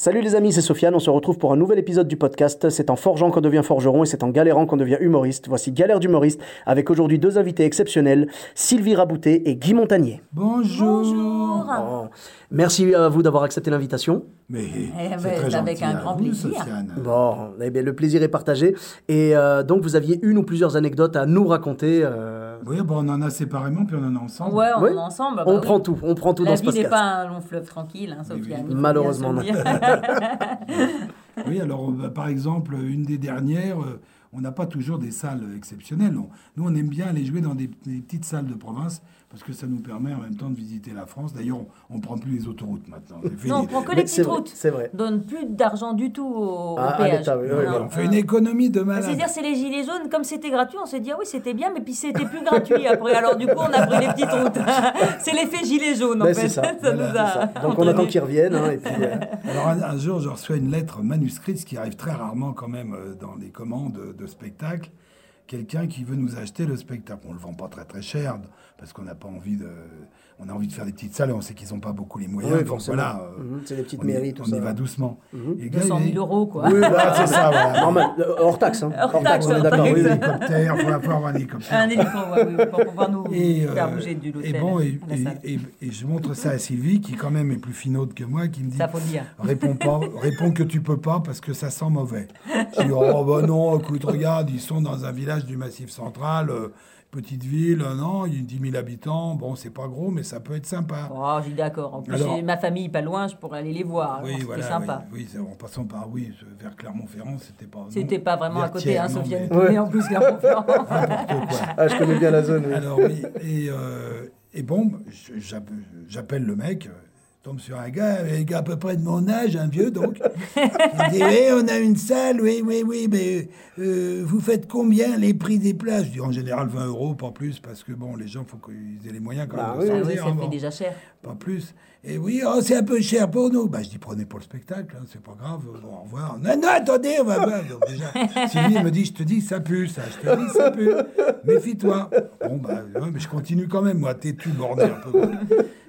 Salut les amis, c'est Sofiane, on se retrouve pour un nouvel épisode du podcast. C'est en forgeant qu'on devient forgeron et c'est en galérant qu'on devient humoriste. Voici Galère d'humoriste avec aujourd'hui deux invités exceptionnels, Sylvie Raboutet et Guy Montagnier. Bonjour. Bon, Merci à vous d'avoir accepté l'invitation. Mais Eh c'est ben, très avec un grand vous, plaisir. Sofiane. Bon, eh bien, le plaisir est partagé. Et euh, donc vous aviez une ou plusieurs anecdotes à nous raconter. euh, Oui, bon, on en a séparément, puis on en a ensemble. Ouais, on Oui. est ensemble. bah on oui. prend tout, on prend tout La dans ce vie n'est podcast. pas un long fleuve tranquille, hein, Sofiane. il faut Malheureusement, non. Oui, alors, euh, par exemple, une des dernières, euh, on n'a pas toujours des salles exceptionnelles. On- nous, on aime bien aller jouer dans des, des petites salles de province parce que ça nous permet en même temps de visiter la France. D'ailleurs, on ne prend plus les autoroutes maintenant. Non, on prend que les petites routes. c'est vrai. On donne plus d'argent du tout au, au Ah, péage. oui, oui, voilà. on fait une économie de Bah, malade. C'est-à-dire, c'est les gilets jaunes, comme c'était gratuit, on s'est dit, ah oui, c'était bien, mais puis c'était plus gratuit après. Alors, du coup, on a pris les petites routes. c'est l'effet gilet jaune, en Ben, fait. ça, Ça voilà, nous c'est a ça. Donc on attend qu'ils reviennent. hein, et puis, euh, Alors un, un jour, je reçois une lettre manuscrite, ce qui arrive très rarement quand même euh, dans les commandes de spectacles. Quelqu'un qui veut nous acheter le spectacle. On le vend pas très très cher parce qu'on n'a pas envie de, on a envie de faire des petites salles et on sait qu'ils n'ont pas beaucoup les moyens. Oui, donc forcément. voilà, euh, Mhm, c'est des petites on y- mairies, tout on ça. y va doucement. Et le gars, 200 il 000 est- euros, quoi. Oui, voilà, c'est ça, voilà. Normal, euh, hors taxe. Hein. Hors taxe, on est hors d'accord. taxe. oui, oui. hélicoptère, il faut avoir un hélicoptère. Un oui, pour pouvoir nous Et, faire euh, bouger du et l'hôtel bon, et, à la et- et- et je montre ça à Sylvie, qui quand même est plus finaude que moi, qui me dit Ça, faut le dire. Réponds pas, réponds que tu peux pas parce que ça sent mauvais. Je dis oh bah non, écoute, regarde, ils sont dans un village du Massif Central, euh, petite ville, euh, non, il y a 10 000 habitants, bon c'est pas gros, mais ça peut être sympa. Oh, j'ai d'accord. En plus, Alors- j'ai ma famille pas loin, je pourrais aller les voir. Oui, Alors, voilà, C'était sympa. oui, oui, en passant par oui, vers Clermont-Ferrand, c'était pas. non, C'était pas vraiment à côté, hein, Sofiane. mais- Ouais. En plus, Clermont-Ferrand. quoi. Ah, je connais bien la zone. oui. Alors oui, et, euh, et bon, je- j'app- j'appelle le mec, tombe sur un gars, un gars à peu près de mon âge, un vieux donc. Il dit oui, on a une salle, oui, oui, oui, mais euh, vous faites combien les prix des places Je dis en général 20 euros, pas plus, parce que bon, les gens, faut qu'ils aient les moyens quand Bah même oui, Ah oui, ça fait déjà cher. Pas plus. Et oui, oh, c'est un peu cher pour nous. Bah, je dis, prenez pour le spectacle, hein, c'est pas grave, bon, au revoir. Non, non, attendez, on va voir. Donc, déjà, Sylvie me dit, je te dis, ça pue, ça. Je te dis, ça pue. Méfie-toi. Bon, bah, ouais, mais je continue quand même, moi, têtu, bordel, un peu.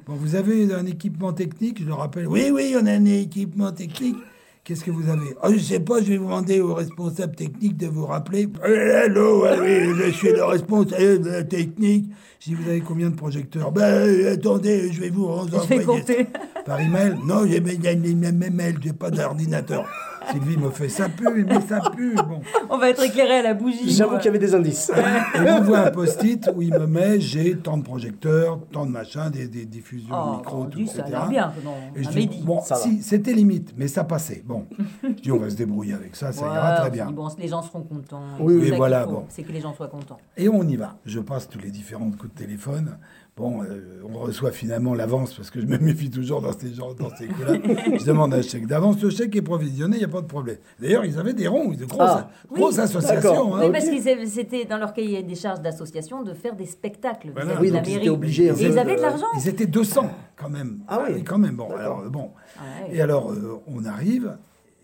Bon, vous avez un équipement technique, je le rappelle. Oui, oui, on a un équipement technique. Qu'est-ce que vous avez? Oh, Je sais pas, je vais vous demander au responsable technique de vous rappeler. Allô, ouais, oui, je suis le responsable technique. Dis, vous avez combien de projecteurs? Ben, euh, attendez, je vais vous Je vais envoyer par email. Non, j'ai mes mails, j'ai pas d'ordinateur. Sylvie me fait, ça pue, mais ça pue. Bon. On va être éclairé à la bougie. J'avoue qu'il y avait des indices. Et m'envoie un post-it où il me met, j'ai tant de projecteurs, tant de machins, des, des diffusions Oh, micro, tout, ça a etc. l'air bien. Non, Et je dis, bon, si, c'était limite, mais ça passait. Bon, je dis, on va se débrouiller avec ça, ça Ouais, ira on très bien. bon, les gens seront contents. Oui, oui, voilà, bon. C'est que les gens soient contents. Et on y va. Je passe tous les différents coups de téléphone. Bon, euh, on reçoit finalement l'avance parce que je me méfie toujours dans ces genres, dans ces coups-là. je demande un chèque d'avance. Le chèque est provisionné, il n'y a pas de problème. D'ailleurs, ils avaient des ronds, de grosses, Ah, grosses oui, associations. hein. Oui, parce que c'était dans leur cahier des charges d'association de faire des spectacles. Voilà. Oui, de la donc ils mairie. étaient obligés Et ils avaient de de- l'argent. Ils étaient 200 quand même. Ah oui. quand même. Bon, alors, euh, bon. Ouais. Et alors, euh, on arrive,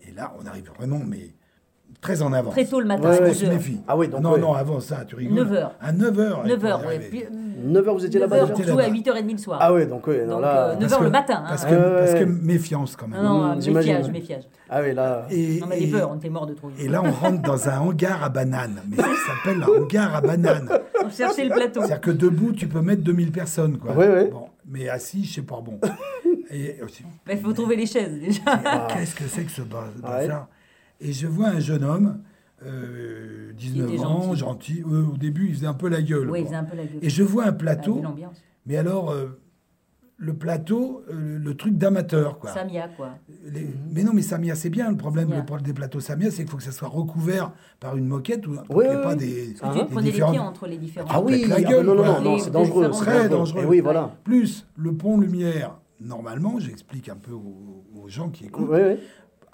et là, on arrive vraiment, mais très en avance. Très tôt le matin, Ouais, à ouais, On 10 se méfie. Ah oui, donc, non, ouais. non, avant ça, tu rigoles. 9 heures. À 9 heures. 9 heures, il faut y ouais. arriver. Puis, 9h, vous étiez 9 là-bas déjà jouer à là-bas. 8h30 le soir. Ah oui, donc oui, non, Donc, là... euh, Parce 9h que- le matin. hein. Parce que, ouais, parce que méfiance quand même. Non, non, Mmh, méfiage, méfiage. Ah oui, là... Et, On avait et- peur, on était mort de trouille. Et là, on rentre dans un hangar à bananes. Mais ça s'appelle un hangar à bananes. On cherchait le plateau. C'est-à-dire que debout, tu peux mettre 2000 personnes. Quoi. Ouais. Bon, mais assis, je sais pas, bon. Il faut trouver les chaises déjà. qu'est-ce que c'est que ce bazar? Et je vois un jeune homme, euh, 19 était ans, gentil. gentil. Euh, au début, il faisait un peu la gueule. Oui, il faisait un peu la gueule. Et je vois un Ah, plateau, mais alors, euh, le plateau, euh, le truc d'amateur, quoi. Samia, quoi. Les- Mais non, mais Samia, c'est bien. Le problème, Samia. le problème des plateaux Samia, c'est qu'il faut que ça soit recouvert par une moquette ou Oui, oui, pas oui. des, Parce que des tu prenais les différentes- pieds entre les différents. Ah oui, la ah gueule, non, non, non, non, c'est dangereux. Très dangereux. dangereux. Et oui, voilà. Plus le pont lumière normalement, j'explique un peu aux, aux gens qui écoutent, Oui, oui.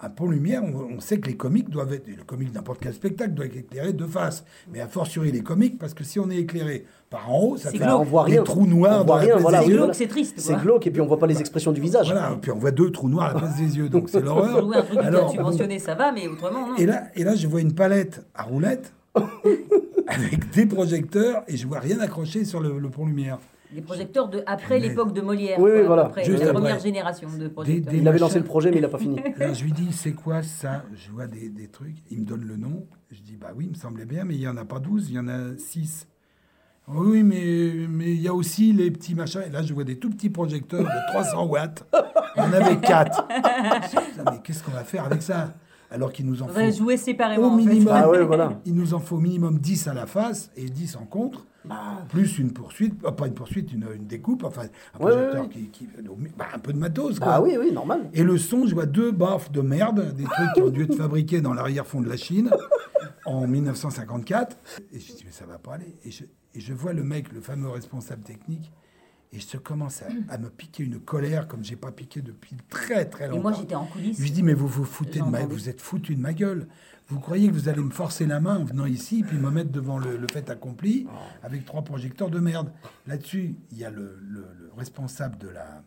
Un pont lumière, on, on sait que les comiques doivent être, le comique n'importe quel spectacle doit être éclairé de face, mais a fortiori les comiques, parce que si on est écléré par en haut, ça fait on voit des rien. trous noirs On voit rien, voilà, c'est triste. C'est glauque et puis on voit pas les expressions du visage. Voilà, puis on voit deux trous noirs à la place des yeux, donc c'est l'horreur. un truc Alors, subventionné, ça va, mais autrement, non. Et là, et là, je vois une palette à roulettes avec des projecteurs et je vois rien accroché sur le, le pont lumière. Les projecteurs de après Mais- l'époque de Molière. Oui, oui, quoi, à voilà. peu près, Juste la après. première génération de projecteurs. des- Il avait lancé le projet, mais il a pas fini. Alors je lui dis, c'est quoi ça? Je vois des, des trucs. Il me donne le nom. Je dis, bah oui, il me semblait bien, mais il n'y en a pas 12, il y en a 6. Oui, mais mais il y a aussi les petits machins. Et là, je vois des tout petits projecteurs de 300 watts. Il y en avait 4. mais qu'est-ce qu'on va faire avec ça? Alors qu'il nous en faut jouer séparément. au en fait. minimum. Ah ouais, voilà. Il nous en faut au minimum 10 à la face et 10 en contre. Plus une poursuite, euh, pas une poursuite, une, une découpe, enfin un Ouais, projecteur ouais, Qui, qui- bah, un peu de matos. Quoi. Ah oui, oui, normal. Et le son, je vois deux baffes de merde, des trucs qui ont dû être fabriqués dans l'arrière-fond de la Chine en 1954. Et je dis, mais ça va pas aller. Et je, et je vois le mec, le fameux responsable technique, et je commence à, à me piquer une colère comme j'ai pas piqué depuis très très Et longtemps. moi, j'étais en coulisses. Je lui dis, mais vous vous foutez de ma, vous êtes foutu de ma gueule. Vous croyez que vous allez me forcer la main en venant ici, puis me mettre devant le, le fait accompli avec trois projecteurs de merde. Là-dessus, il y a le, le- le responsable de la,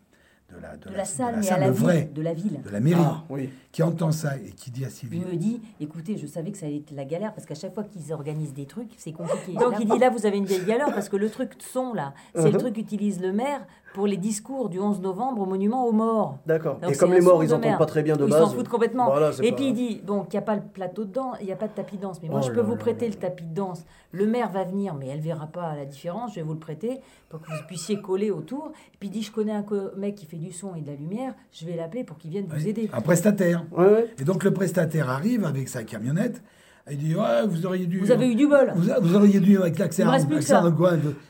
de la, de la salle, mais à la ville. De la ville. de la mairie, Ah, oui. qui entend ça et qui dit à Sylvie, Il me dit, écoutez, je savais que ça allait être la galère parce qu'à chaque fois qu'ils organisent des trucs, c'est compliqué. Donc il dit, là, vous avez une vieille galère parce que le truc de son, là, c'est le truc qu'utilise le maire pour les discours du 11 novembre au monument aux morts. D'accord. Et comme les morts, ils de entendent merde. pas très bien de Ils base. s'en foutent complètement. Voilà, et pas- puis il dit, donc il n'y a pas le plateau de danse, il n'y a pas de tapis de danse. Mais moi, Oh je peux là vous là prêter là le tapis de danse. Le maire va venir, mais elle verra pas la différence. Je vais vous le prêter pour que vous puissiez coller autour. Et puis il dit, je connais un co- mec qui fait du son et de la lumière. Je vais l'appeler pour qu'il vienne vous aider. un prestataire. Ouais, ouais. Et donc le prestataire arrive avec sa camionnette. Il dit ouais, vous auriez dû. Vous avez eu du bol. Vous, a- vous auriez dû avec l'accès à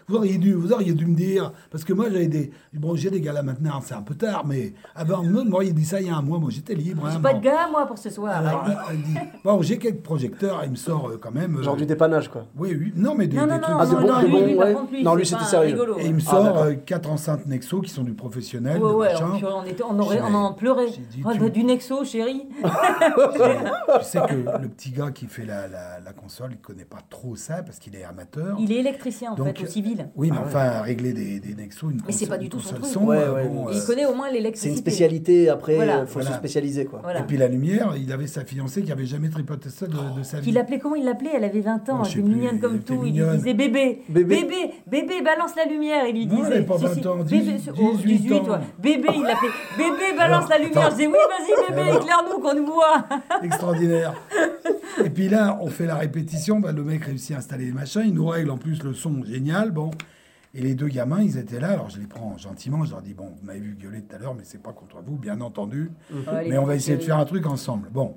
Vous auriez dû, vous auriez dû me dire parce que moi j'avais des bon j'ai des galas maintenant, c'est un peu tard, mais avant vous m'auriez dit ça il y a un mois, moi j'étais libre. J'ai hein, pas bon. de gars, moi, pour ce soir. Alors, elle dit bon j'ai quelques projecteurs, il me sort euh, quand même. euh, Genre du dépannage, quoi. Oui oui non mais des, Non, des non, trucs. non, Ah, de non, bon- non, de lui, bon, lui, ouais. lui, Non, c'est lui, c'était sérieux. rigolo. Et il me Ah, sort euh, quatre enceintes Nexo qui sont du professionnel, Ouais, ouais, on, aurait, on en pleurait. Oh, bah, du Nexo, chérie. tu sais que le petit gars qui fait la, la, la console, il connaît pas trop ça parce qu'il est amateur. Il est électricien, en Donc, fait, au civil. Oui, mais enfin, régler des, des Nexos, une Mais c'est pas du tout son truc. son, Ouais, euh, ouais, bon, euh, Il connaît au moins C'est l'électricité. une spécialité, après, Voilà. il faut Voilà. se spécialiser, quoi. Voilà. Et puis la lumière, il avait sa fiancée qui avait jamais tripoté ça de, de sa vie. Qu'il appelait, comment il l'appelait? Elle avait 20 ans, Oh, elle était mignonne elle comme tout. Il lui disait bébé, Bébé. bébé, balance la lumière. Il lui Non, disait. elle avait pas si, 20 si, ans, bébé, 18 oh, 18 ans. Bébé, il l'appelait bébé, balance la lumière. Je disais oui, vas-y, bébé, éclaire-nous qu'on nous voit. Extraordinaire. Et puis là, on fait la répétition. bah, le mec réussit à installer les machins. Il nous règle en plus le son génial. Bon. Et les deux gamins, ils étaient là. Alors je les prends gentiment. Je leur dis Bon, vous m'avez vu gueuler tout à l'heure, mais c'est pas contre vous, bien entendu. Les Mais on va essayer de faire un truc ensemble. Bon.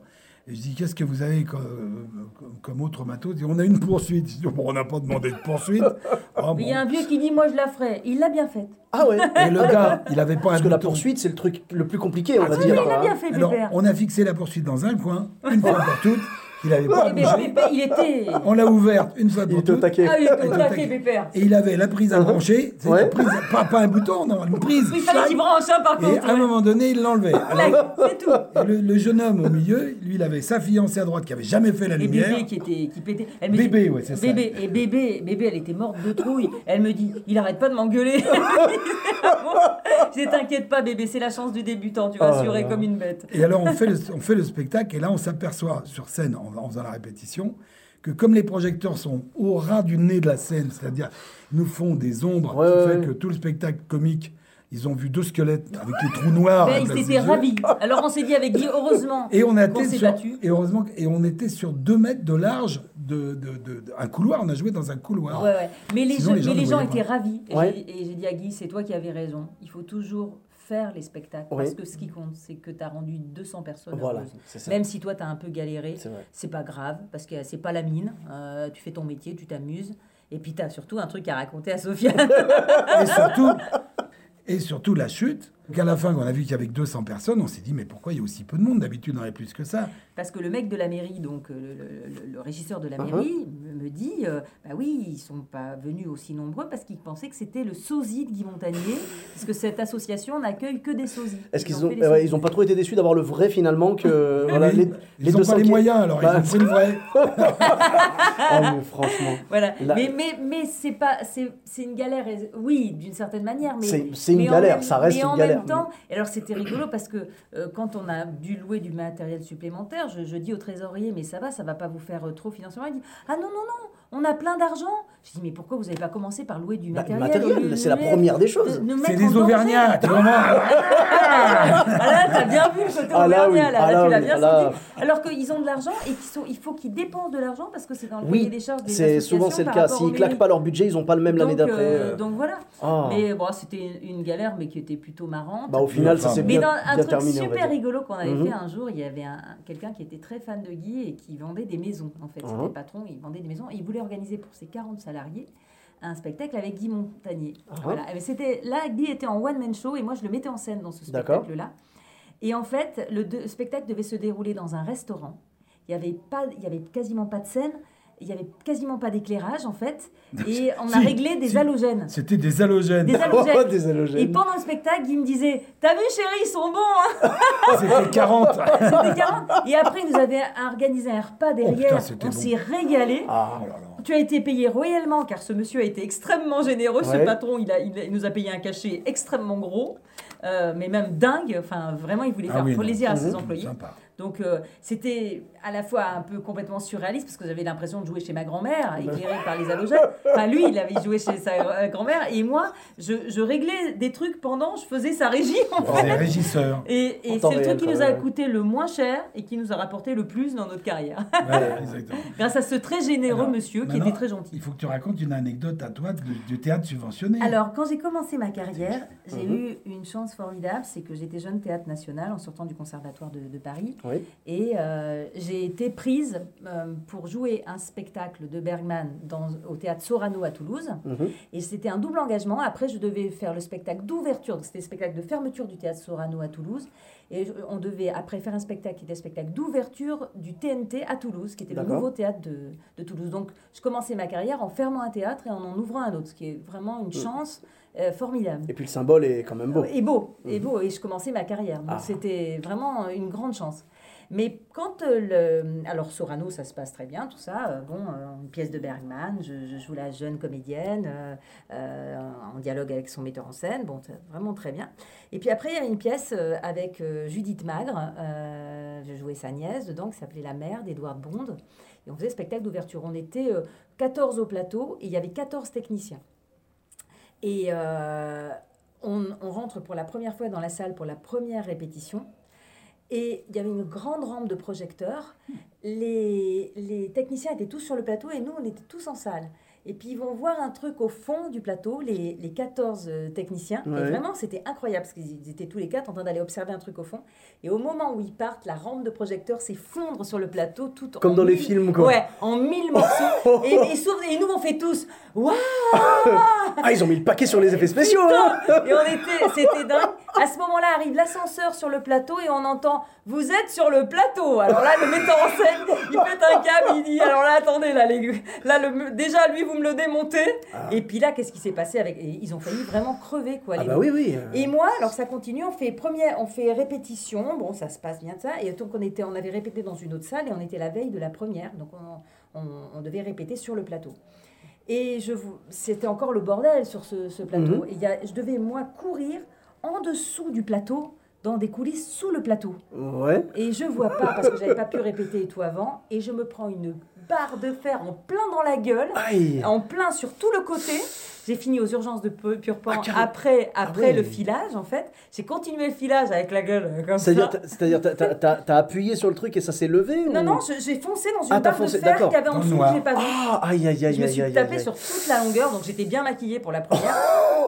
Et je dis, qu'est-ce que vous avez comme, autre matos? Dit, On a une poursuite. Je dis, bon, on n'a pas demandé de poursuite. Ah, il y a un vieux qui dit moi je la ferai. Il l'a bien faite. Ah ouais Et le gars, il avait pas Parce un que la poursuite, c'est le truc le plus compliqué, on va Ah, dire. il a bien fait, Alors, on a fixé la poursuite dans un coin, une fois pour toutes. Il n'avait pas bougé. Pépère, il était. On l'a ouverte une fois Il pour était au toutes. taquet. Ah, il était Il au était taquet, taquet. Pépère. Et il avait la prise à brancher. C'est Ouais. une prise, pas, pas un bouton, non, une prise. Il fallait qu'il branche, hein, par Et contre. à un ouais. moment donné, il l'enlevait. Alors, C'est tout. et le, le jeune homme au milieu, lui, il avait sa fiancée à droite qui avait jamais fait la Et lumière. bébé qui était qui pétait. Elle me Bébé, dit, ouais, c'est ça. Bébé et bébé, bébé, elle était morte de trouille. Elle me dit, il arrête pas de m'engueuler. Je t'inquiète pas, bébé, c'est la chance du débutant. Tu vas là assurer là. comme une bête. Et alors, on fait le, on fait le spectacle, et là, on s'aperçoit sur scène, en, en faisant la répétition, que comme les projecteurs sont au ras du nez de la scène, c'est-à-dire, nous font des ombres Ouais, qui ouais, fait ouais. que tout le spectacle comique, ils ont vu deux squelettes avec les trous noirs. Ben, ils des étaient ravis. Alors on s'est dit avec Guy, heureusement Et on a s'est sur, battu. et heureusement, et on était sur deux mètres de large de, de, de- de- un couloir. On a joué dans un couloir. Ouais, ouais. Mais les, Sinon, gens, les gens mais les gens étaient ravis. Et Ouais. j'ai- Et j'ai dit à Guy, c'est toi qui avais raison. Il faut toujours faire les spectacles. Oui. Parce que ce qui compte, c'est que tu as rendu 200 personnes Voilà, heureuses. Même si toi, tu as un peu galéré, c'est pas grave. Parce que c'est pas la mine. Euh, tu fais ton métier, tu t'amuses. Et puis, tu as surtout un truc à raconter à Sofiane. Et surtout, et surtout la chute. Donc à la fin, quand on a vu qu'il y avait que 200 personnes, on s'est dit, mais pourquoi il y a aussi peu de monde? D'habitude, on en avait plus que ça. Parce que le mec de la mairie, donc euh, le, le- le régisseur de la Uh-huh. mairie, me, me dit euh, Bah oui, ils sont pas venus aussi nombreux parce qu'ils pensaient que c'était le sosie de Guy Montagnier, parce que cette association n'accueille que des sosies. Est-ce qu'ils Ils ont, ils ont pas trop été déçus d'avoir le vrai finalement que voilà, les, ils les n'ont 200 pas les qui- moyens, alors Bah, ils ont pris le vrai. Oh, mais franchement, Voilà. Là- Mais, mais, mais c'est pas c'est c'est une galère oui d'une certaine manière mais C'est- c'est une mais galère, même- ça reste une galère, et alors c'était rigolo parce que euh, quand on a dû louer du matériel supplémentaire je, je dis au trésorier mais ça va ça va pas vous faire euh, trop financièrement. Il dit ah non non non on a plein d'argent je dis mais pourquoi vous n'avez pas commencé par louer du Bah, le matériel c'est la première des choses. de C'est des. Auvergnats, tu. Ah là, t'as bien vu le côté Ah là, auvergnat, oui. là, Ah là, tu l'as oui. bien Ah senti. Alors qu'ils ont de l'argent et qu'il sont- il faut qu'ils dépensent de l'argent parce que c'est dans le Oui, cahier des charges des c'est souvent c'est le cas. S'ils claquent pas leur budget, ils ont pas le même l'année d'après. euh, euh. donc voilà. Ah. Mais bon, c'était une galère, mais qui était plutôt marrante. Bah au final, ça s'est mais bien, dans un bien truc terminé. super rigolo qu'on avait Mhm. fait un jour, il y avait un, un- quelqu'un qui était très fan de Guy et qui vendait des maisons. En fait, c'était Mhm. le patron, il vendait des maisons et il voulait organiser pour ses 40 salariés un spectacle avec Guy Montagnier. Mhm. Voilà. Et c'était là, Guy était en one man show et moi je le mettais en scène dans ce D'accord. spectacle-là. Et en fait, le de- spectacle devait se dérouler dans un restaurant. Il y avait pas, il y avait quasiment pas de scène. Il y avait quasiment pas d'éclairage en fait, et on a réglé des halogènes. C'était des halogènes. Des halogènes. Oh, des halogènes. Et pendant le spectacle, il me disait T'as vu, chérie, ils sont bons hein C'était 40. C'était 40. Et après, il nous avait organisé un repas derrière. Oh, putain, on bon. s'est régalé. Ah, Oh là là. Tu as été payé royalement car ce monsieur a été extrêmement généreux. Ouais. Ce patron, il, a, il, nous a payé un cachet extrêmement gros, euh, mais même dingue. Enfin, vraiment, il voulait Ah faire oui, non. plaisir à ses Mhm. employés. Sympa. Donc, euh, c'était à la fois un peu complètement surréaliste parce que j'avais l'impression de jouer chez ma grand-mère, éclairée par les halogènes. Enfin, lui, il avait joué chez sa euh, grand-mère et moi, je, je réglais des trucs pendant, je faisais sa régie en On fait. régisseur. Et, et c'est le truc qui nous a coûté le moins cher et qui nous a rapporté le plus dans notre carrière. Ouais, exactement. Grâce à ce très généreux Alors, monsieur qui était très gentil. Il faut que tu racontes une anecdote à toi de- du théâtre subventionné. Alors, quand j'ai commencé ma carrière, j'ai Mhm. eu une chance formidable, c'est que j'étais jeune théâtre national en sortant du conservatoire de, de Paris. Oui. Et euh, j'ai été prise euh, pour jouer un spectacle de Bergman dans, au théâtre Sorano à Toulouse. Mhm. Et c'était un double engagement. Après, je devais faire le spectacle d'ouverture. C'était le spectacle de fermeture du théâtre Sorano à Toulouse. Et on devait après faire un spectacle qui était le spectacle d'ouverture du TNT à Toulouse, qui était le nouveau théâtre de, de Toulouse. Donc, je commençais ma carrière en fermant un théâtre et en en ouvrant un autre, ce qui est vraiment une chance euh, formidable. Et puis le symbole est quand même beau. Et beau, et beau, et je commençais ma carrière. Donc Ah. c'était vraiment une grande chance. Mais quand euh, le. Alors Sorano, ça se passe très bien, tout ça. euh, bon, euh, une pièce de Bergman, je, joue la jeune comédienne en dialogue avec son metteur en scène. Bon, vraiment très bien. Et puis après, il y avait une pièce avec Judith Magre. je jouais sa nièce dedans, qui s'appelait La mère d'Edouard Bond. Et on faisait spectacle d'ouverture. On était euh, 14 au plateau et il y avait 14 techniciens. Et on, on rentre pour la première fois dans la salle pour la première répétition. Et il y avait une grande rampe de projecteurs. Les, les techniciens étaient tous sur le plateau et nous, on était tous en salle. Et puis ils vont voir un truc au fond du plateau, les, les 14 euh, techniciens. Ouais. Et vraiment, c'était incroyable parce qu'ils étaient tous les quatre en train d'aller observer un truc au fond. Et au moment où ils partent, la rampe de projecteurs s'effondre sur le plateau tout en Comme dans les films, quoi. Ouais, en mille morceaux. et, et, et nous, on fait tous Waouh Ah, ils ont mis le paquet sur les effets spéciaux. hein et on était, c'était dingue. À ce moment-là arrive l'ascenseur sur le plateau et on entend Vous êtes sur le plateau. Alors là, le metteur en scène, il pète un câble, il dit Alors là, attendez, là, les, là le, déjà, lui, vous me le démontez. Et puis là, qu'est-ce qui s'est passé avec. et Ils ont failli vraiment crever, quoi. Ah les bah mecs. oui, oui. euh. Et moi, alors ça continue, on fait première, on fait répétition, bon ça se passe bien ça, et donc on était, on avait répété dans une autre salle et on était la veille de la première, donc on, on- on devait répéter sur le plateau. Et je vous, c'était encore le bordel sur ce, ce plateau. Mhm. Et y a, je devais moi courir en dessous du plateau, dans des coulisses sous le plateau. Ouais. Et je vois pas parce que j'avais pas pu répéter et tout avant, et je me prends une barre de fer en plein dans la gueule Aïe. en plein sur tout le côté. J'ai fini aux urgences de Pu- Purpan Ah, carrément. après, après ouais. le filage, en fait. J'ai continué le filage avec la gueule euh, comme ça. C'est-à-dire, t'as- c'est-à-dire, t'as- t'as t'as- t'as appuyé sur le truc et ça s'est levé Non, ou- non, je- j'ai foncé dans une Ah, barre de fer d'accord. qu'il y avait en dessous que j'ai pas vu. Ah, aïe, aïe, aïe, Je me aïe, suis aïe, tapée aïe. sur toute la longueur, donc j'étais bien maquillée pour la première.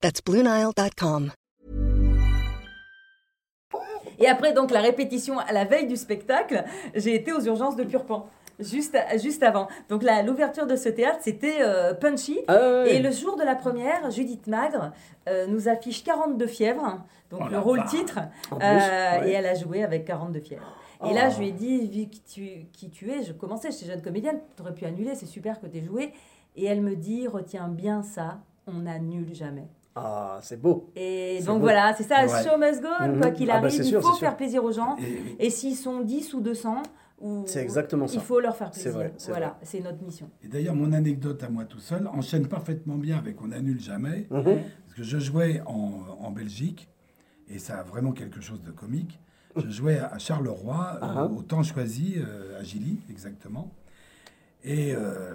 That's BlueNile.com. Et après, donc, la répétition à la veille du spectacle, j'ai été aux urgences de Purpan. Juste, juste avant. Donc la- l'ouverture de ce théâtre, c'était euh, punchy. Ah. Et le jour de la première, Judith Magre euh, nous affiche 42 fièvres, donc Oh le la rôle vache. titre, En plus, euh, ouais. et elle a joué avec 42 fièvres. Et Oh. là, je lui ai dit, vu qui tu, qui tu es, je commençais, j'étais jeune comédienne, tu aurais pu annuler, c'est super que tu aies joué. Et elle me dit, retiens bien ça, on n'annule jamais. Ah, c'est beau. Et donc beau. voilà, c'est ça, Ouais. show must go on, Mhm. quoi qu'il Ah bah, arrive, il sûr, faut sûr. faire plaisir aux gens. Et- Et s'ils sont 10 ou 200, ou, C'est exactement ça. il faut leur faire C'est plaisir. vrai, voilà, c'est notre mission. Et d'ailleurs, mon anecdote à moi tout seul enchaîne parfaitement bien avec On annule jamais. Mhm. Parce que je jouais en, en Belgique, et ça a vraiment quelque chose de comique. Je jouais à Charleroi, Ah. au, au temps choisi, euh, à Gilly, exactement. Et euh,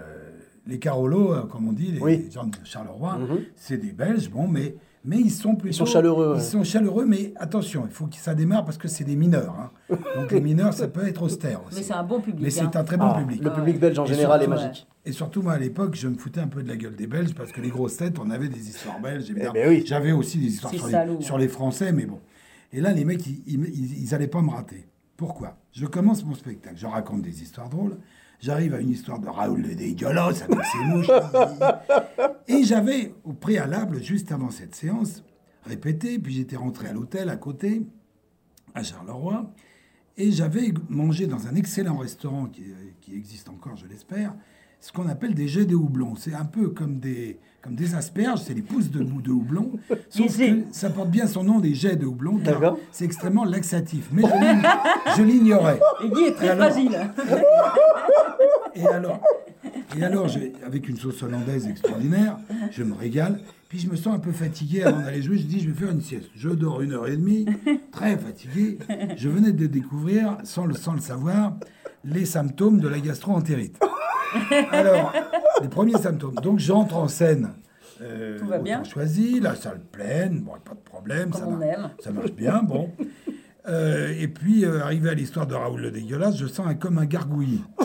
les Carolos, euh, comme on dit, les, Oui. les gens de Charleroi, Mhm. c'est des Belges, bon, mais, mais ils sont plutôt... sont chaleureux, Ils ouais. sont chaleureux, mais attention, il faut que ça démarre parce que c'est des mineurs. hein. Donc les mineurs, ça peut être austère aussi. Mais c'est un bon public. Mais c'est hein. un très bon Ah, public. Le public belge en Et général est surtout, magique. Et surtout, moi, à l'époque, je me foutais un peu de la gueule des Belges parce que les grosses têtes, on avait des histoires belges, évidemment. ben oui. J'avais aussi des histoires sur les, sur les Français, mais bon. Et là, les mecs, ils, ils, ils- ils allaient pas me rater. Pourquoi? Je commence mon spectacle, je raconte des histoires drôles. J'arrive à une histoire de Raoul le dégueulasse avec ses mouches. Et j'avais, au préalable, juste avant cette séance, répété, puis j'étais rentré à l'hôtel à côté, à Charleroi, et j'avais mangé dans un excellent restaurant qui, qui existe encore, je l'espère, ce qu'on appelle des jets de houblon. C'est un peu comme des, comme des asperges, c'est les pousses de bout de houblon, sauf que ça porte bien son nom, des jets de houblon, car D'accord. c'est extrêmement laxatif. Mais je l'ign- je l'ignorais. Et Guy est très Alors- fragile. Et alors, et alors avec une sauce hollandaise extraordinaire, je me régale. Puis je me sens un peu fatigué avant d'aller jouer. Je dis, je vais faire une sieste. Je dors une heure et demie, très fatigué. Je venais de découvrir, sans le, sans le savoir, les symptômes de la gastro-entérite. Alors, les premiers symptômes. Donc j'entre en scène. Euh, Tout va bien. choisi, la salle pleine, bon, pas de problème, Comme ça, on marche, aime. ça marche bien, bon. Euh, et puis, euh, arrivé à l'histoire de Raoul le dégueulasse, je sens un, comme un gargouillis.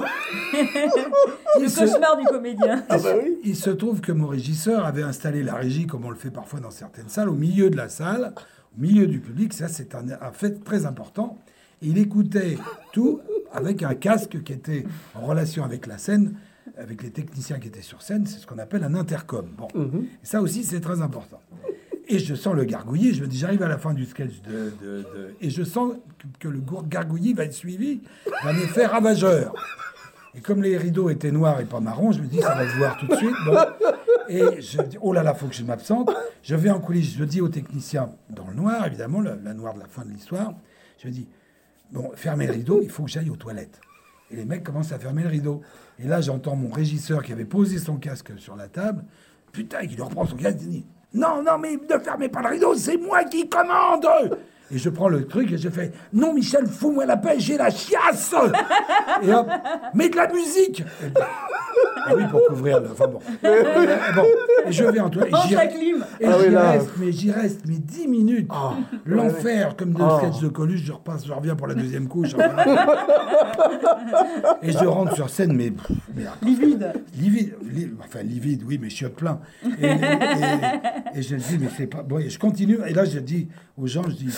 Le Il se- cauchemar du comédien. Ah bah oui. il se trouve que mon régisseur avait installé la régie, comme on le fait parfois dans certaines salles, au milieu de la salle, au milieu du public. Ça, c'est un, un fait très important. Il écoutait tout avec un casque qui était en relation avec la scène, avec les techniciens qui étaient sur scène. C'est ce qu'on appelle un intercom. Bon, Et ça aussi, c'est très important. Et je sens le gargouillis. Je me dis, j'arrive à la fin du sketch de, de- de- et je sens que, que le gargouillis va être suivi d'un effet ravageur. Et comme les rideaux étaient noirs et pas marrons, je me dis, ça va se voir tout de suite. Bon. Et je dis, oh là là, faut que je m'absente. Je vais en coulisses, je dis au technicien, dans le noir, évidemment, la, la noire de la fin de l'histoire, je dis, bon, fermez le rideau, il faut que j'aille aux toilettes. Et les mecs commencent à fermer le rideau. Et là, j'entends mon régisseur qui avait posé son casque sur la table, putain, lui reprend son casque, il dit, non, non, mais ne fermez pas le rideau, c'est moi qui commande et je prends le truc et je fais Non, Michel, fous-moi la paix, j'ai la chiasse Et hop, mets de la musique ah oui, pour couvrir le. Enfin bon. Et, bon, et je vais en toilette. Pense et j'y- la clim. Et Ah oui, là. reste, mais j'y reste, mais 10 minutes. L'enfer, comme de Oh. sketch de Coluche, je repasse, je reviens pour la deuxième couche. et je rentre sur scène, mais. Livide. livide, li- enfin livide, oui, mais chiottes plein. Et, et, et je dis, mais c'est pas. Bon, et je continue, et là, je dis aux gens, je dis,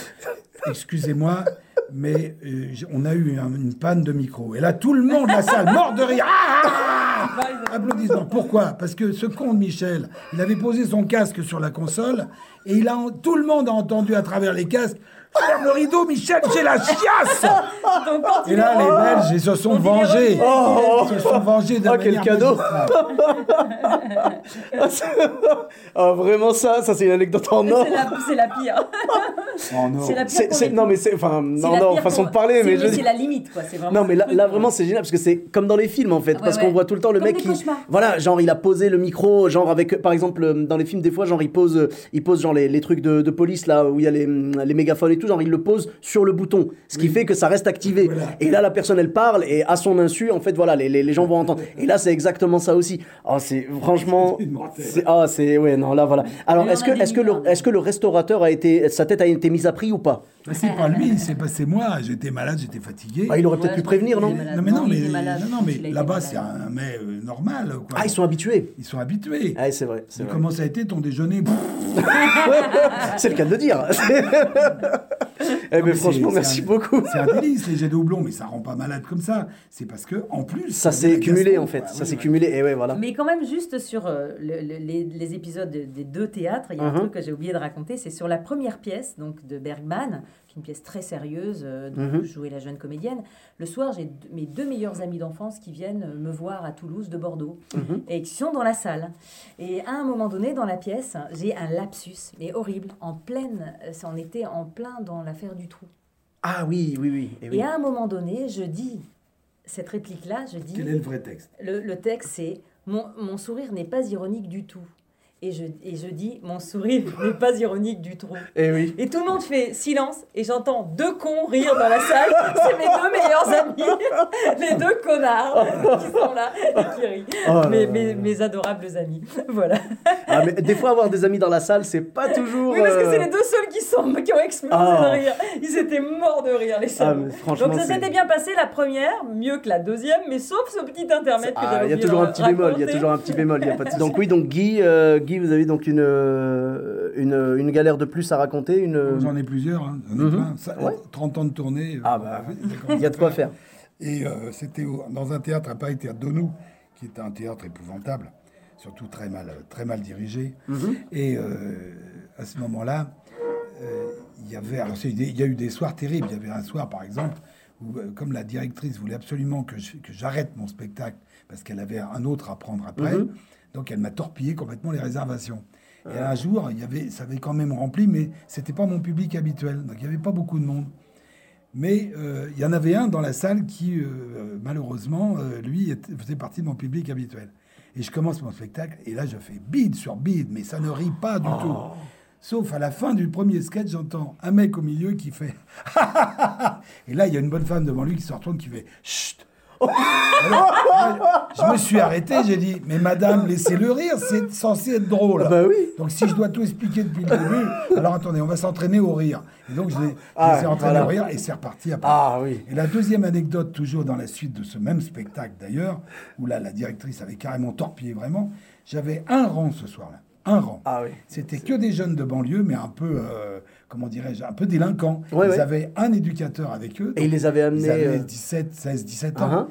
excusez-moi, mais euh, on a eu un- une panne de micro. Et là, tout le monde, la salle, mort de rire. Ah, ah, ah Applaudissements. Pourquoi? Parce que ce con de Michel, il avait posé son casque sur la console, et tout le monde a entendu à travers les casques. Ferme le rideau, Michel, j'ai la chiasse Donc, quand Et il là, est- les Belges, ils se sont vengés. Ils se sont vengés de Oh, quel manière cadeau. magistrale. Ah, c'est- ah, vraiment ça, ça c'est une anecdote en or. C'est la, c'est la pire. Oh non. C'est la pire. C'est- qu'on c'est- ait non mais c'est enfin c'est non la non pire façon de parler c'est- mais je c'est la limite quoi. C'est vraiment. non mais là, vraiment c'est génial parce que c'est comme dans les films en fait parce ouais. qu'on voit tout le temps le Comme mec des qui cauchemars. voilà genre il a posé le micro genre avec par exemple euh, dans les films des fois genre il pose euh, il pose genre les, les trucs de, de police là où il y a les, hum, les mégaphones et tout genre il le pose sur le bouton, ce qui fait que ça reste activé. Voilà. Et là, la personne, elle parle, et à son insu, en fait, voilà, les, les, les gens vont entendre. Et là, c'est exactement ça aussi. Oh, c'est franchement. C'est Ah, c'est. Ouais, non, là, voilà. Alors, Mais est-ce que, est-ce que, le, est-ce que le restaurateur a été. Sa tête a été mise à prix ou pas? Mais c'est pas lui, c'est pas c'est moi. J'étais malade, j'étais fatigué. Bah, Il aurait Ouais, peut-être pu prévenir, non est. Non mais non, mais, non, non, mais là-bas c'est un mets euh, normal. Quoi. Ah, ils sont habitués. Ils sont habitués. Ah, c'est vrai. comment ça a été ton déjeuner? C'est le cas de le dire. eh ben, mais franchement, merci c'est un- beaucoup. C'est un délice les jets de houblon, mais ça rend pas malade comme ça. C'est parce que en plus Ça s'est cumulé, gastro, en fait. quoi. Ça Oui, s'est ouais. cumulé. Et ouais, voilà. Mais quand même, juste sur euh, le- le- les, les épisodes de- des deux théâtres, il y a un Mhm. truc que j'ai oublié de raconter, c'est sur la première pièce donc de Bergman, une pièce très sérieuse, euh, dont Mhm. jouait la jeune comédienne. Le soir, j'ai mes deux meilleurs amis d'enfance qui viennent euh, me voir à Toulouse de Bordeaux Mhm. et qui sont dans la salle. Et à un moment donné, dans la pièce, j'ai un lapsus, mais horrible, en pleine, euh, ça en était en plein dans l'affaire du trou. Ah oui, oui, oui. Et oui. Et à un moment donné, je dis cette réplique-là, je dis. Quel est le vrai texte? Le, le texte, c'est mon, mon sourire n'est pas ironique du tout. Et je, et je dis Mon sourire n'est pas ironique du tout. Et oui. Et tout le monde fait silence et j'entends deux cons rire dans la salle. C'est mes deux meilleurs amis, les deux connards qui sont là et qui rient. Oh mes, mes, adorables amis. Voilà. Ah, mais des fois, avoir des amis dans la salle, c'est pas toujours. Oui, parce que euh, c'est les deux seuls qui, sont, qui ont explosé Ah. de rire. Ils étaient morts de rire, les Ah, mais franchement, Donc ça s'était bien passé la première, mieux que la deuxième, mais sauf ce petit intermède que Ah, j'avais il y a toujours un petit bémol, il y a toujours un petit bémol, il y a pas de... Donc oui, donc Guy, euh, Guy, vous avez donc une, euh, une, une galère de plus à raconter, une... J'en ai plusieurs, hein. j'en ai Mhm. plein. Ça, Ouais. 30 ans de tournée. euh, Ah bah, commence il y a de quoi faire. Et euh, c'était dans un théâtre à Paris, Théâtre Donou, qui était un théâtre épouvantable, surtout très mal, très mal dirigé. Mhm. Et euh, à ce moment-là, euh, il y avait, alors il y a eu des soirs terribles. Il y avait un soir, par exemple, où, euh, comme la directrice voulait absolument que je- que j'arrête mon spectacle parce qu'elle avait un autre à prendre après, Mhm. Donc elle m'a torpillé complètement les réservations. Et un jour, il y avait, ça avait quand même rempli, mais c'était pas mon public habituel, donc il y avait pas beaucoup de monde. Mais euh, il y en avait un dans la salle qui, euh, malheureusement, euh, lui, était- faisait partie de mon public habituel. Et je commence mon spectacle, et là, je fais bide sur bide, mais ça ne rit pas du tout. Sauf à la fin du premier sketch, j'entends un mec au milieu qui fait Et là, il y a une bonne femme devant lui qui se retourne, qui fait Chut Alors, Je me suis arrêté, j'ai dit Mais madame, laissez-le rire, c'est censé être drôle. Ah bah oui. Donc si je dois tout expliquer depuis le début, alors attendez, on va s'entraîner au rire. Et donc je l'ai Ah, je l'ai entraîné voilà. au rire et c'est reparti après. Ah oui. Et la deuxième anecdote, toujours dans la suite de ce même spectacle d'ailleurs, où là la directrice avait carrément torpillé vraiment, j'avais un rang ce soir-là. Un rang. Ah oui. C'était que des jeunes de banlieue, mais un peu, euh, comment dirais-je, un peu délinquants. Ouais, ils ouais. avaient un éducateur avec eux. Et ils les avaient amenés, Ils avaient euh, 17, 16, 17 ans. Ah, hein.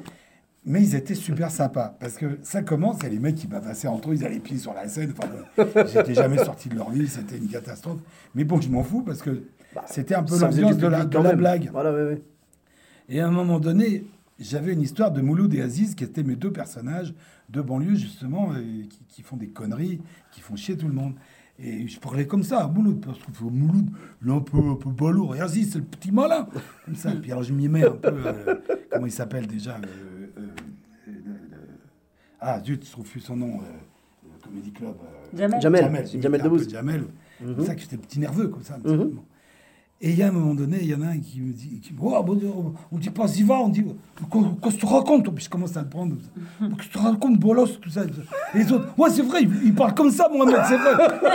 Mais ils étaient super sympas. Parce que ça commence, et les mecs qui bavassaient entre eux, ils avaient les pieds sur la scène. Enfin, j'étais jamais sorti de leur vie, c'était une catastrophe. Mais bon, je m'en fous parce que c'était un peu l'ambiance de la, de blague. Voilà, oui, oui. Et à un moment donné, j'avais une histoire de Mouloud et Aziz, qui étaient mes deux personnages de banlieue, justement, qui, qui font des conneries, qui font chier tout le monde. Et je parlais comme ça à Mouloud, parce que je trouve Mouloud, il est un peu, un peu balourd. Et Aziz, c'est le petit malin. Comme ça. Puis alors, je m'y mets un peu. euh, comment il s'appelle déjà euh, euh, euh, le- Ah, zut, je trouve plus son nom. euh, le Comedy Club. euh, Jamel. Jamel. Jamel, Jamel Jamel. Jamel. C'est pour ça que j'étais petit nerveux comme ça. Mhm. Et il y a un moment donné, il y en a un qui me dit, qui, oh, bon, on- dit pas y va, on dit, qu'est-ce que tu racontes? Puis je commence à le prendre. Qu'est-ce que tu racontes, bolos, tout ça? Et les autres, ouais, c'est vrai, il, il parle comme ça, Mohamed, c'est vrai.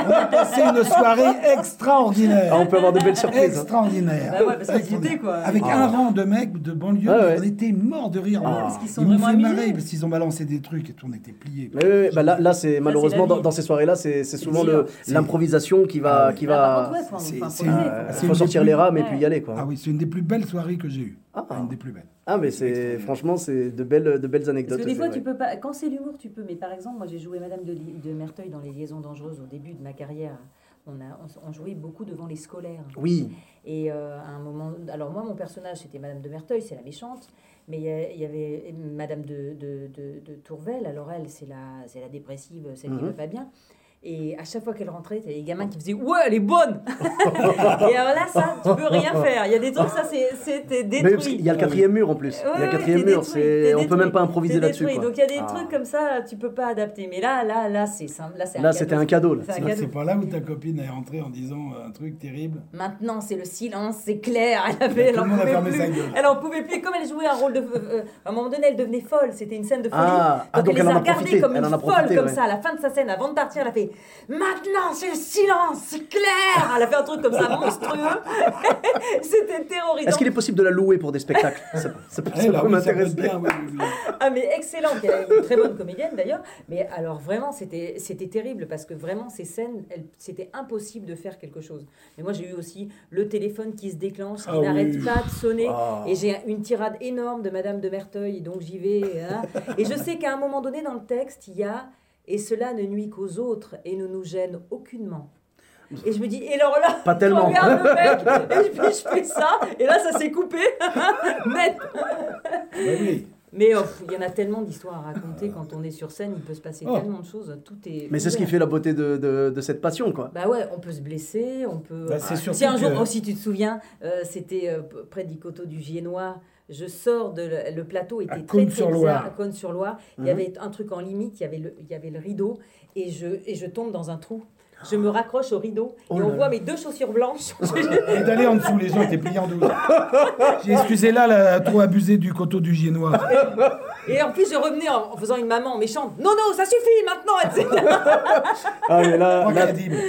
On a passé une soirée extraordinaire. Ah, on peut avoir de belles surprises. hein. Extraordinaire. Bah ouais, parce qu'ils Extraordinaire. quoi. Avec Ah. un rang de mecs de banlieue, Ah ouais. on était morts de rire. parce qu'ils sont Ils vraiment marrer parce qu'ils ont balancé des trucs et tout, on était pliés. Oui, oui, oui. Bah là, là c'est malheureusement dans, ces soirées-là, c'est c'est souvent l'improvisation qui va, Ah qui va. c'est- une sortir les rames et Ouais. puis y aller quoi. Ah oui, c'est une des plus belles soirées que j'ai eues. Ah. Une des plus belles. Ah mais c'est franchement c'est de belles de belles Parce anecdotes. que des fois, vrai. tu peux pas. Quand c'est l'humour, tu peux. Mais par exemple, moi, j'ai joué Madame de, de Merteuil dans Les Liaisons Dangereuses au début de ma carrière. On, a, on, jouait beaucoup devant les scolaires. Oui. Et euh, à un moment. Alors, moi, mon personnage, c'était Madame de Merteuil, c'est la méchante. Mais il y avait Madame de, de, de, de Tourvel. Alors, elle, c'est la, c'est la dépressive, celle qui Mhm. va pas bien. Et à chaque fois qu'elle rentrait, il y avait des gamins qui faisaient Ouais, elle est bonne Et alors là, ça, tu peux rien faire. Il y a des trucs, ça, c'est- c'était détruit. qu'il y a le quatrième mur en plus. il y a le quatrième mur. détruit, On peut détruit, même pas improviser là-dessus. Donc il y a des Ah. trucs comme ça, tu peux pas adapter. Mais là, là, là, c'est simple. Là, c'était un cadeau, là. C'est pas là où ta copine est rentrée en disant un truc terrible. Maintenant, c'est le silence, c'est clair. Elle avait, elle en pouvait plus. Elle en pouvait plus. Comme elle jouait un rôle de, euh, à un moment donné, elle devenait folle. C'était une scène de folie. Ah, ah, donc elle les a regardés comme une folle comme ça. À la fin de sa scène, avant de partir, elle a fait Maintenant, c'est le silence, c'est clair. Elle a fait un truc comme ça monstrueux. C'était terrorisant. Est-ce qu'il est possible de la louer pour des spectacles? Ça, ça peut, ça là, oui, m'intéresser. être bien, oui. Ah mais excellent, elle est une très bonne comédienne d'ailleurs. Mais alors vraiment, c'était c'était terrible parce que vraiment ces scènes, c'était impossible de faire quelque chose. Mais moi j'ai eu aussi le téléphone qui se déclenche, qui Ah oui. n'arrête pas de sonner, Ah. et j'ai une tirade énorme de Madame de Merteuil, donc j'y vais. hein. Et je sais qu'à un moment donné dans le texte, il y a et cela ne nuit qu'aux autres et ne nous gêne aucunement. Et je me dis, et alors là, Pas je tellement. regarde le mec, et puis je fais ça, et là ça s'est coupé, net. Oui. Mais oh, il y en a tellement d'histoires à raconter quand on est sur scène, il peut se passer Oh. tellement de choses, tout est. Mais c'est ce qui fait la beauté de, de, de cette passion, quoi. Bah ouais, on peut se blesser, on peut. Bah, c'est Ah. si un jour, que- oh, si tu te souviens, euh, c'était euh, près du coteau du Giennois. Je sors de le, le plateau était À très très bizarre, à Cône-sur-Loire. Il Mhm. y avait un truc en limite, il y avait le, il y avait le rideau et je et je tombe dans un trou. Je me raccroche au rideau Oh et là on là. voit mes deux chaussures blanches. Et d'aller en dessous, les gens étaient pliés en douze. J'ai excusé là, là, trop abusé du coteau du Giennois. et en plus, je revenais en, en faisant une maman méchante. Non, non, ça suffit maintenant, etc. Ah, mais là, là-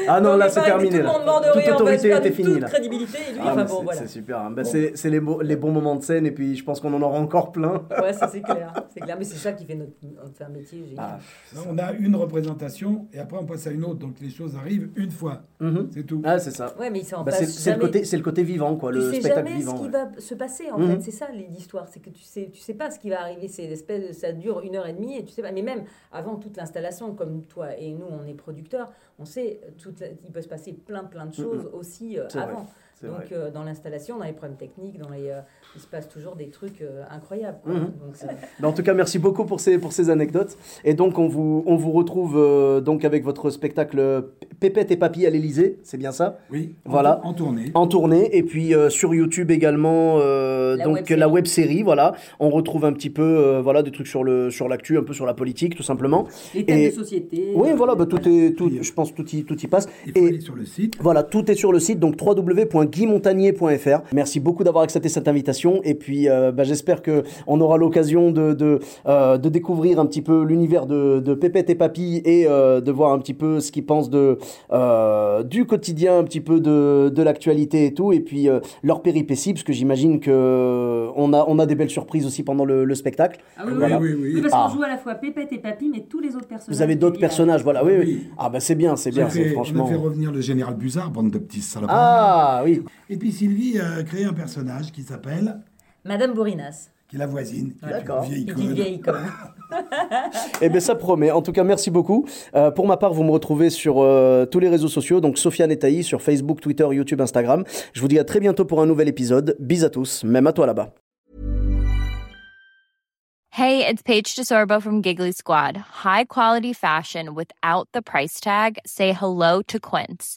ah non, là c'est terminé. Tout le monde mort de Toute rire, on était finie toute là. crédibilité. Et lui, Ah, enfin bon, c'est- voilà. C'est super. hein. Bah, c'est c'est les, les bons moments de scène et puis je pense qu'on en aura encore plein. Ouais, ça c'est clair. C'est clair, mais c'est ça qui fait notre, notre métier. Ah, on a une représentation et après on passe à une autre. Donc les choses arrivent une fois. Mhm. C'est tout. Ah, c'est ça. Ouais, mais il s'en Bah, passe c'est c'est le côté, c'est le côté vivant, quoi, tu le sais spectacle jamais vivant. ce qui ouais. va se passer en Mhm. fait, c'est ça l'histoire, c'est que tu sais, tu sais pas ce qui va arriver, c'est l'espèce, ça dure une heure et demie et tu sais pas, mais même avant toute l'installation, comme toi et nous on est producteurs, on sait, toute la- il peut se passer plein plein de choses aussi euh, vrai, avant. Donc euh, dans l'installation, dans les problèmes techniques, dans les, euh, il se passe toujours des trucs euh, incroyables. quoi. Donc, Bah, en tout cas, merci beaucoup pour ces, pour ces anecdotes. Et donc, on vous, on vous retrouve euh, donc avec votre spectacle Pépette et Papy à l'Elysée, c'est bien ça? Oui. en Voilà. En tournée. En tournée. Et puis euh, sur YouTube également, euh, La donc web-série. la web série. Voilà, on retrouve un petit peu euh, voilà, des trucs sur le sur l'actu, un peu sur la politique, tout simplement. les thèmes Et- de société. Oui, voilà, bah, tout est, tout, je pense tout y, tout y passe. Il faut Et aller sur le site. voilà, tout est sur le site, donc www.guymontagnier.fr. Merci beaucoup d'avoir accepté cette invitation. Et puis, euh, bah, j'espère que on aura l'occasion de, de, euh, de découvrir un petit peu l'univers de, de Pépette et Papy et euh, de voir un petit peu ce qu'ils pensent de, euh, du quotidien, un petit peu de, de l'actualité et tout. Et puis, euh, leur péripéties, parce que j'imagine que euh, on a, on a des belles surprises aussi pendant le, le spectacle. Ah oui, Voilà. Oui, oui, oui. parce Ah. qu'on joue à la fois Pépette et Papy, mais tous les autres personnages. Vous avez d'autres personnages, voilà, oui, oui. Oui. Ah, bah c'est bien, c'est bien, fait- franchement. On a fait revenir le général Buzard, bande de petits salopards. Ah, oui. Et puis Sylvie a créé un personnage qui s'appelle, Madame Bourinas, qui est la voisine, qui est D'accord. une vieille conne. une vieille. Eh bien, ça promet. En tout cas, merci beaucoup. Euh, pour ma part, vous me retrouvez sur euh, tous les réseaux sociaux, donc Sofiane et Taï, sur Facebook, Twitter, YouTube, Instagram. Je vous dis à très bientôt pour un nouvel épisode. Bis à tous, même à toi là-bas. Hey, it's Paige DeSorbo from Giggly Squad. High quality fashion without the price tag. Say hello to Quince.